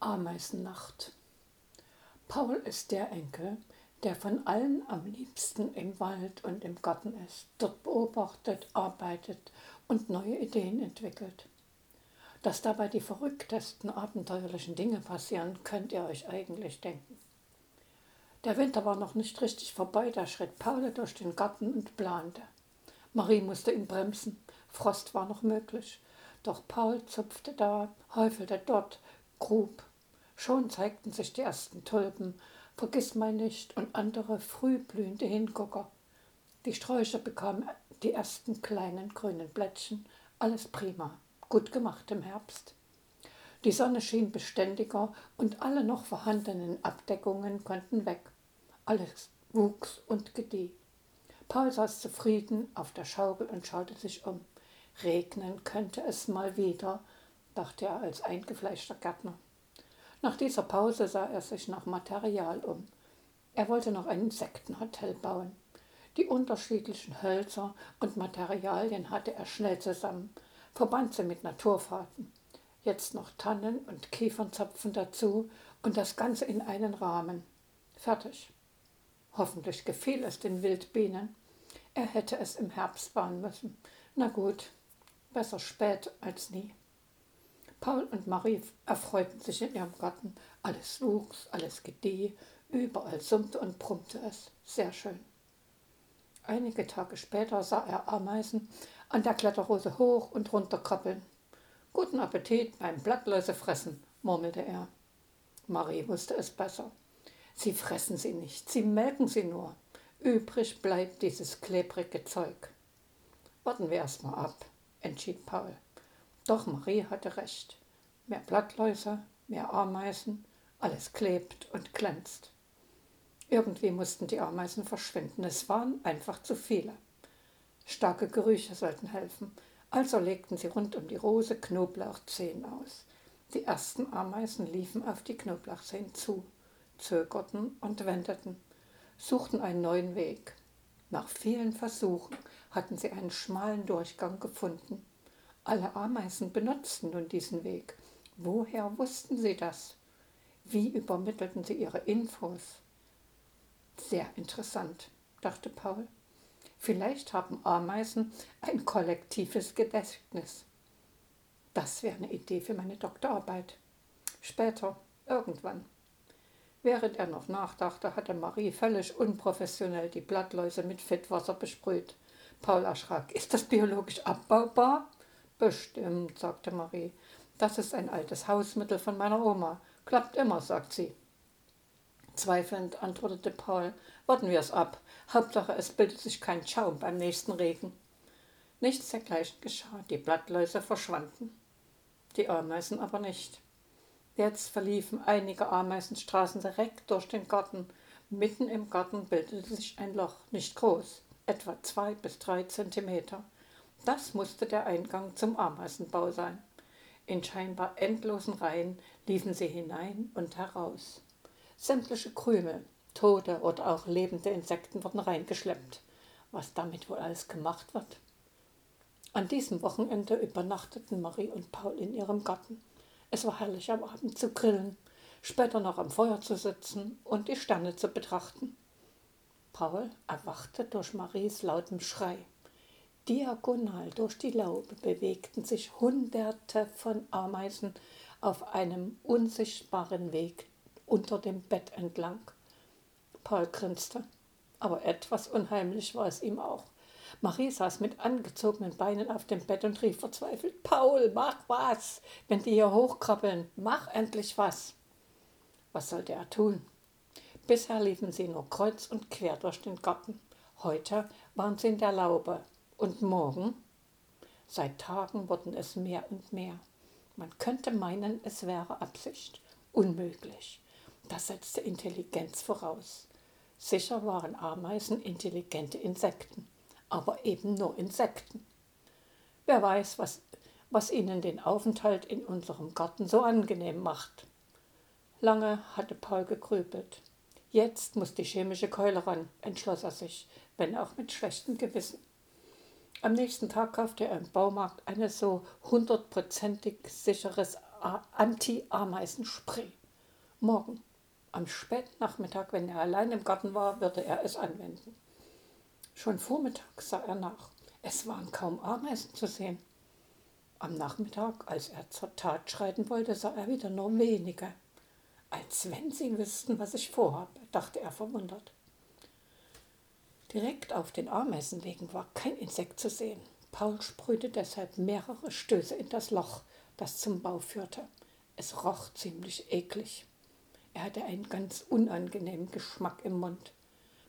Ameisennacht. Paul ist der Enkel, der von allen am liebsten im Wald und im Garten ist, dort beobachtet, arbeitet und neue Ideen entwickelt. Dass dabei die verrücktesten abenteuerlichen Dinge passieren, könnt ihr euch eigentlich denken. Der Winter war noch nicht richtig vorbei, da schritt Paul durch den Garten und plante. Marie musste ihn bremsen, Frost war noch möglich, doch Paul zupfte da, häufelte dort, grub, Schon zeigten sich die ersten Tulpen, vergiss mal nicht, und andere frühblühende Hingucker. Die Sträucher bekamen die ersten kleinen grünen Blättchen, alles prima, gut gemacht im Herbst. Die Sonne schien beständiger und alle noch vorhandenen Abdeckungen konnten weg. Alles wuchs und gedieh. Paul saß zufrieden auf der Schaukel und schaute sich um. Regnen könnte es mal wieder, dachte er als eingefleischter Gärtner. Nach dieser Pause sah er sich nach Material um. Er wollte noch ein Insektenhotel bauen. Die unterschiedlichen Hölzer und Materialien hatte er schnell zusammen, verband sie mit Naturfahrten. Jetzt noch Tannen und Kiefernzapfen dazu und das Ganze in einen Rahmen. Fertig. Hoffentlich gefiel es den Wildbienen. Er hätte es im Herbst bauen müssen. Na gut, besser spät als nie. Paul und Marie erfreuten sich in ihrem Garten. Alles wuchs, alles gedieh, überall summte und brummte es. Sehr schön. Einige Tage später sah er Ameisen an der Kletterrose hoch und runter krabbeln. Guten Appetit beim Blattläusefressen, murmelte er. Marie wusste es besser. Sie fressen sie nicht, sie melken sie nur. Übrig bleibt dieses klebrige Zeug. Warten wir erst mal ab, entschied Paul. Doch Marie hatte recht. Mehr Blattläuse, mehr Ameisen, alles klebt und glänzt. Irgendwie mussten die Ameisen verschwinden. Es waren einfach zu viele. Starke Gerüche sollten helfen. Also legten sie rund um die Rose Knoblauchzehen aus. Die ersten Ameisen liefen auf die Knoblauchzehen zu, zögerten und wendeten, suchten einen neuen Weg. Nach vielen Versuchen hatten sie einen schmalen Durchgang gefunden. Alle Ameisen benutzten nun diesen Weg. Woher wussten sie das? Wie übermittelten sie ihre Infos? Sehr interessant, dachte Paul. Vielleicht haben Ameisen ein kollektives Gedächtnis. Das wäre eine Idee für meine Doktorarbeit. Später, irgendwann. Während er noch nachdachte, hatte Marie völlig unprofessionell die Blattläuse mit Fettwasser besprüht. Paul erschrak. Ist das biologisch abbaubar? Bestimmt, sagte Marie. Das ist ein altes Hausmittel von meiner Oma. Klappt immer, sagt sie. Zweifelnd antwortete Paul. Warten wir es ab. Hauptsache, es bildet sich kein Schaum beim nächsten Regen. Nichts dergleichen geschah. Die Blattläuse verschwanden. Die Ameisen aber nicht. Jetzt verliefen einige Ameisenstraßen direkt durch den Garten. Mitten im Garten bildete sich ein Loch, nicht groß, etwa zwei bis drei Zentimeter. Das musste der Eingang zum Ameisenbau sein. In scheinbar endlosen Reihen liefen sie hinein und heraus. Sämtliche Krümel, tote oder auch lebende Insekten wurden reingeschleppt. Was damit wohl alles gemacht wird? An diesem Wochenende übernachteten Marie und Paul in ihrem Garten. Es war herrlich am Abend zu grillen, später noch am Feuer zu sitzen und die Sterne zu betrachten. Paul erwachte durch Maries lautem Schrei. Diagonal durch die Laube bewegten sich Hunderte von Ameisen auf einem unsichtbaren Weg unter dem Bett entlang. Paul grinste, aber etwas unheimlich war es ihm auch. Marie saß mit angezogenen Beinen auf dem Bett und rief verzweifelt: Paul, mach was! Wenn die hier hochkrabbeln, mach endlich was! Was sollte er tun? Bisher liefen sie nur kreuz und quer durch den Garten. Heute waren sie in der Laube, und morgen? Seit Tagen wurden es mehr und mehr. Man könnte meinen, es wäre Absicht. Unmöglich. Das setzte Intelligenz voraus. Sicher waren Ameisen intelligente Insekten, aber eben nur Insekten. Wer weiß, was, was ihnen den Aufenthalt in unserem Garten so angenehm macht. Lange hatte Paul gegrübelt. Jetzt muss die chemische Keule ran, entschloss er sich, wenn auch mit schlechtem Gewissen. Am nächsten Tag kaufte er im Baumarkt ein so hundertprozentig sicheres Anti-Ameisen-Spray. Morgen, am späten Nachmittag, wenn er allein im Garten war, würde er es anwenden. Schon Vormittag sah er nach. Es waren kaum Ameisen zu sehen. Am Nachmittag, als er zur Tat schreiten wollte, sah er wieder nur wenige. Als wenn sie wüssten, was ich vorhabe, dachte er verwundert. Direkt auf den Ameisenwegen war kein Insekt zu sehen. Paul sprühte deshalb mehrere Stöße in das Loch, das zum Bau führte. Es roch ziemlich eklig. Er hatte einen ganz unangenehmen Geschmack im Mund.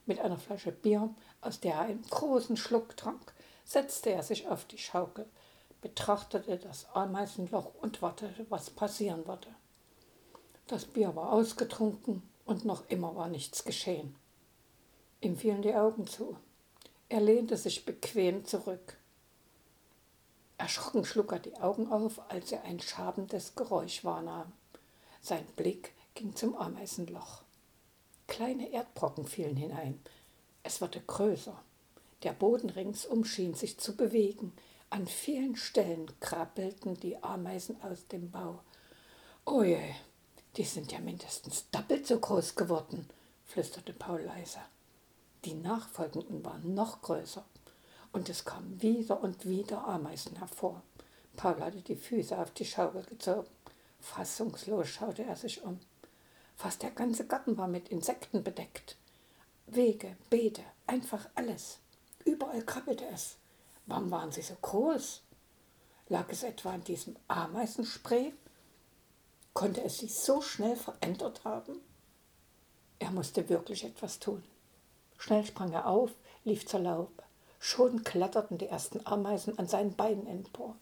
Mit einer Flasche Bier, aus der er einen großen Schluck trank, setzte er sich auf die Schaukel, betrachtete das Ameisenloch und wartete, was passieren würde. Das Bier war ausgetrunken und noch immer war nichts geschehen. Ihm fielen die Augen zu. Er lehnte sich bequem zurück. Erschrocken schlug er die Augen auf, als er ein schabendes Geräusch wahrnahm. Sein Blick ging zum Ameisenloch. Kleine Erdbrocken fielen hinein. Es wurde größer. Der Boden ringsum schien sich zu bewegen. An vielen Stellen krabbelten die Ameisen aus dem Bau. Oh je, die sind ja mindestens doppelt so groß geworden, flüsterte Paul leise. Die nachfolgenden waren noch größer, und es kamen wieder und wieder Ameisen hervor. Paul hatte die Füße auf die Schaukel gezogen. Fassungslos schaute er sich um. Fast der ganze Garten war mit Insekten bedeckt. Wege, Beete, einfach alles. Überall krabbelte es. Warum waren sie so groß? Lag es etwa an diesem Ameisenspray? Konnte es sich so schnell verändert haben? Er musste wirklich etwas tun. Schnell sprang er auf, lief zur Laube. Schon kletterten die ersten Ameisen an seinen Beinen empor.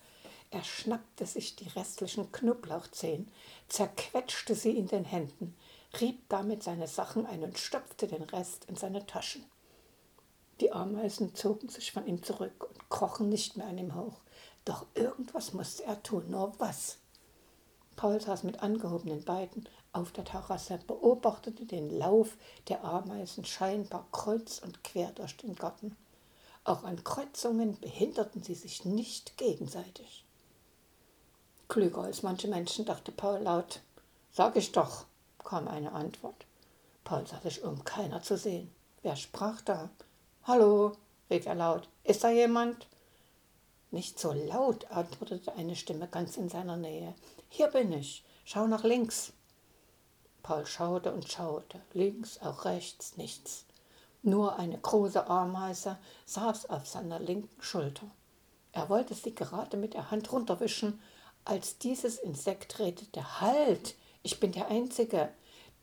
Er schnappte sich die restlichen Knoblauchzehen, zerquetschte sie in den Händen, rieb damit seine Sachen ein und stopfte den Rest in seine Taschen. Die Ameisen zogen sich von ihm zurück und krochen nicht mehr an ihm hoch. Doch irgendwas musste er tun, nur was. Paul saß mit angehobenen Beinen auf der Terrasse, beobachtete den Lauf der Ameisen scheinbar kreuz und quer durch den Garten. Auch an Kreuzungen behinderten sie sich nicht gegenseitig. Klüger als manche Menschen, dachte Paul laut. Sag ich doch, kam eine Antwort. Paul sah sich um, keiner zu sehen. Wer sprach da? Hallo, rief er laut. Ist da jemand? Nicht so laut, antwortete eine Stimme ganz in seiner Nähe. Hier bin ich. Schau nach links. Paul schaute und schaute, links, auch rechts, nichts. Nur eine große Ameise saß auf seiner linken Schulter. Er wollte sie gerade mit der Hand runterwischen, als dieses Insekt redete. Halt! Ich bin der Einzige,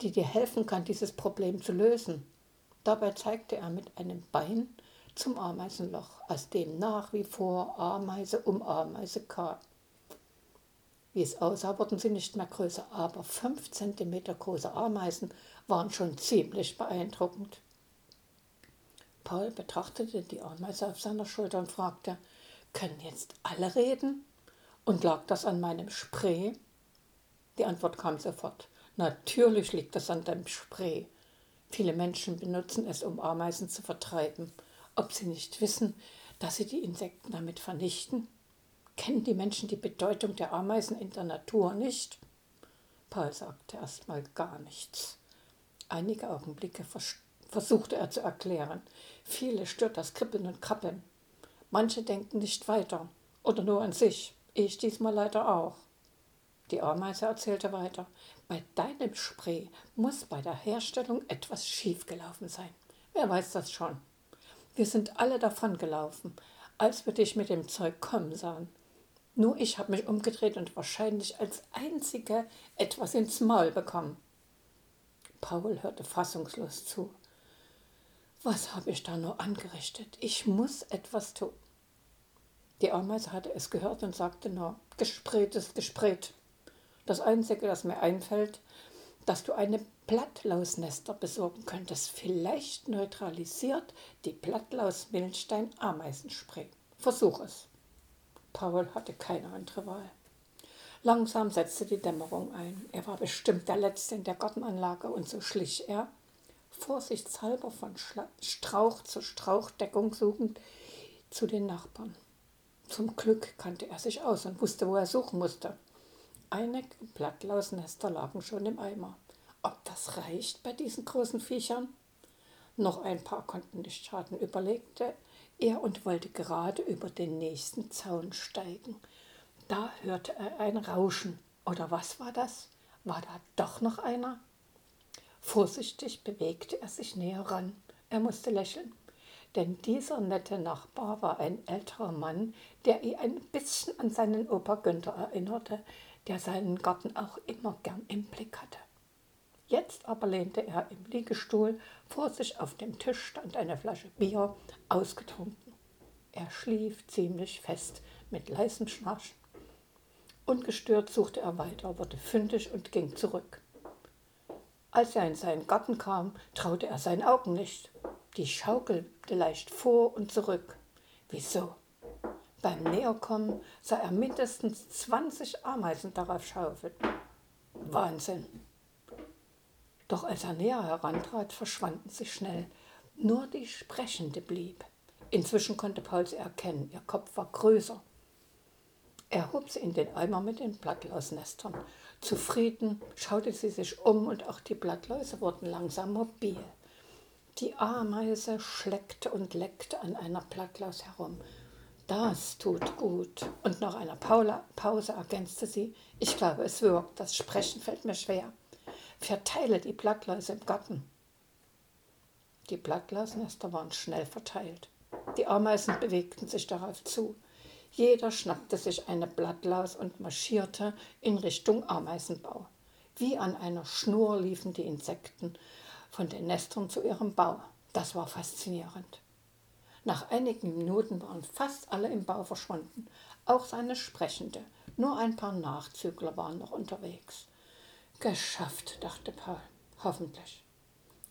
die dir helfen kann, dieses Problem zu lösen. Dabei zeigte er mit einem Bein zum Ameisenloch, aus dem nach wie vor Ameise um Ameise kam. Wie es aussah, wurden sie nicht mehr größer, aber fünf Zentimeter große Ameisen waren schon ziemlich beeindruckend. Paul betrachtete die Ameise auf seiner Schulter und fragte, können jetzt alle reden? Und lag das an meinem Spray? Die Antwort kam sofort. Natürlich liegt das an deinem Spray. Viele Menschen benutzen es, um Ameisen zu vertreiben. Ob sie nicht wissen, dass sie die Insekten damit vernichten? Kennen die Menschen die Bedeutung der Ameisen in der Natur nicht? Paul sagte erstmal gar nichts. Einige Augenblicke versuchte er zu erklären. Viele stört das Kribbeln und Krabbeln. Manche denken nicht weiter oder nur an sich. Ich diesmal leider auch. Die Ameise erzählte weiter. Bei deinem Spray muss bei der Herstellung etwas schiefgelaufen sein. Wer weiß das schon? Wir sind alle davon gelaufen, als wir dich mit dem Zeug kommen sahen. Nur ich habe mich umgedreht und wahrscheinlich als Einzige etwas ins Maul bekommen. Paul hörte fassungslos zu. Was habe ich da nur angerichtet? Ich muss etwas tun. Die Ameise hatte es gehört und sagte nur, Gespräht ist Gespräht. Das Einzige, das mir einfällt, dass du eine Blattlausnester besorgen könntest. Vielleicht neutralisiert die Blattlaus-Milchstein-Ameisenspray. Versuch es. Paul hatte keine andere Wahl. Langsam setzte die Dämmerung ein. Er war bestimmt der Letzte in der Gartenanlage und so schlich er, vorsichtshalber von Strauch zu Strauchdeckung suchend, zu den Nachbarn. Zum Glück kannte er sich aus und wusste, wo er suchen musste. Einige Blattlausnester lagen schon im Eimer. Ob das reicht bei diesen großen Viechern? Noch ein paar konnten nicht schaden, überlegte er und wollte gerade über den nächsten Zaun steigen. Da hörte er ein Rauschen. Oder was war das? War da doch noch einer? Vorsichtig bewegte er sich näher ran. Er musste lächeln, denn dieser nette Nachbar war ein älterer Mann, der ihn ein bisschen an seinen Opa Günther erinnerte, der seinen Garten auch immer gern im Blick hatte. Jetzt aber lehnte er im Liegestuhl, vor sich auf dem Tisch stand eine Flasche Bier, ausgetrunken. Er schlief ziemlich fest, mit leisem Schnarchen. Ungestört suchte er weiter, wurde fündig und ging zurück. Als er in seinen Garten kam, traute er seinen Augen nicht. Die schaukelte leicht vor und zurück. Wieso? Beim Näherkommen sah er mindestens 20 Ameisen darauf schaufeln. Wahnsinn! Doch als er näher herantrat, verschwanden sie schnell. Nur die Sprechende blieb. Inzwischen konnte Paul sie erkennen. Ihr Kopf war größer. Er hob sie in den Eimer mit den Blattlausnestern. Zufrieden schaute sie sich um und auch die Blattläuse wurden langsam mobil. Die Ameise schleckte und leckte an einer Blattlaus herum. Das tut gut. Und nach einer Pause ergänzte sie, ich glaube, es wirkt, das Sprechen fällt mir schwer. Verteile die Blattläuse im Garten. Die Blattlausnester waren schnell verteilt. Die Ameisen bewegten sich darauf zu. Jeder schnappte sich eine Blattlaus und marschierte in Richtung Ameisenbau. Wie an einer Schnur liefen die Insekten von den Nestern zu ihrem Bau. Das war faszinierend. Nach einigen Minuten waren fast alle im Bau verschwunden, auch seine Sprechende. Nur ein paar Nachzügler waren noch unterwegs. Geschafft, dachte Paul. Hoffentlich.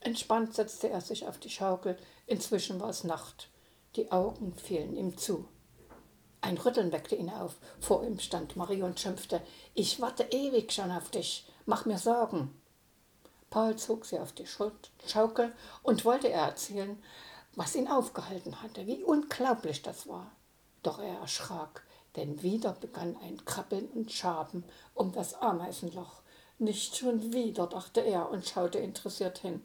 Entspannt setzte er sich auf die Schaukel. Inzwischen war es Nacht. Die Augen fielen ihm zu. Ein Rütteln weckte ihn auf. Vor ihm stand Marie und schimpfte: Ich warte ewig schon auf dich. Mach mir Sorgen. Paul zog sie auf die Schaukel und wollte ihr erzählen, was ihn aufgehalten hatte, wie unglaublich das war. Doch er erschrak, denn wieder begann ein Krabbeln und Schaben um das Ameisenloch. Nicht schon wieder, dachte er und schaute interessiert hin.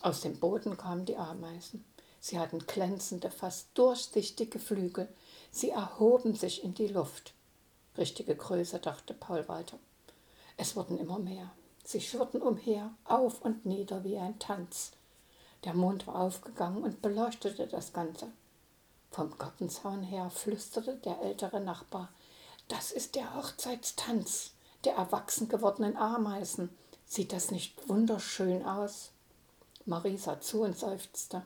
Aus dem Boden kamen die Ameisen. Sie hatten glänzende, fast durchsichtige Flügel. Sie erhoben sich in die Luft. Richtige Größe, dachte Paul weiter. Es wurden immer mehr. Sie schwirrten umher, auf und nieder wie ein Tanz. Der Mond war aufgegangen und beleuchtete das Ganze. Vom Gartenzaun her flüsterte der ältere Nachbar, das ist der Hochzeitstanz der erwachsen gewordenen Ameisen. Sieht das nicht wunderschön aus? Marie sah zu und seufzte.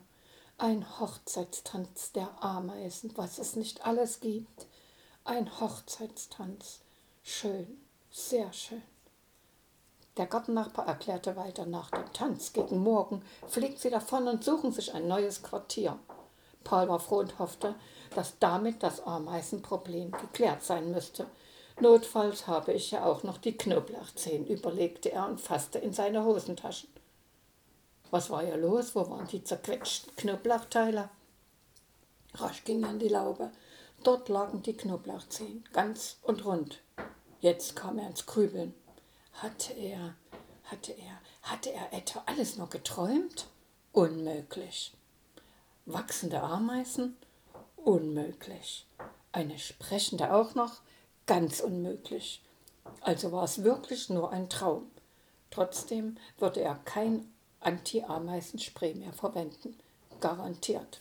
Ein Hochzeitstanz der Ameisen, was es nicht alles gibt. Ein Hochzeitstanz. Schön, sehr schön. Der Gartennachbar erklärte weiter, nach dem Tanz gegen Morgen fliegen sie davon und suchen sich ein neues Quartier. Paul war froh und hoffte, dass damit das Ameisenproblem geklärt sein müsste. Notfalls habe ich ja auch noch die Knoblauchzehen, überlegte er und fasste in seine Hosentaschen. Was war ja los? Wo waren die zerquetschten Knoblauchteile? Rasch ging er an die Laube. Dort lagen die Knoblauchzehen, ganz und rund. Jetzt kam er ins Grübeln. Hatte er, hatte er, hatte er etwa alles nur geträumt? Unmöglich. Wachsende Ameisen? Unmöglich. Eine sprechende auch noch? Ganz unmöglich. Also war es wirklich nur ein Traum. Trotzdem würde er kein Anti-Ameisenspray mehr verwenden. Garantiert.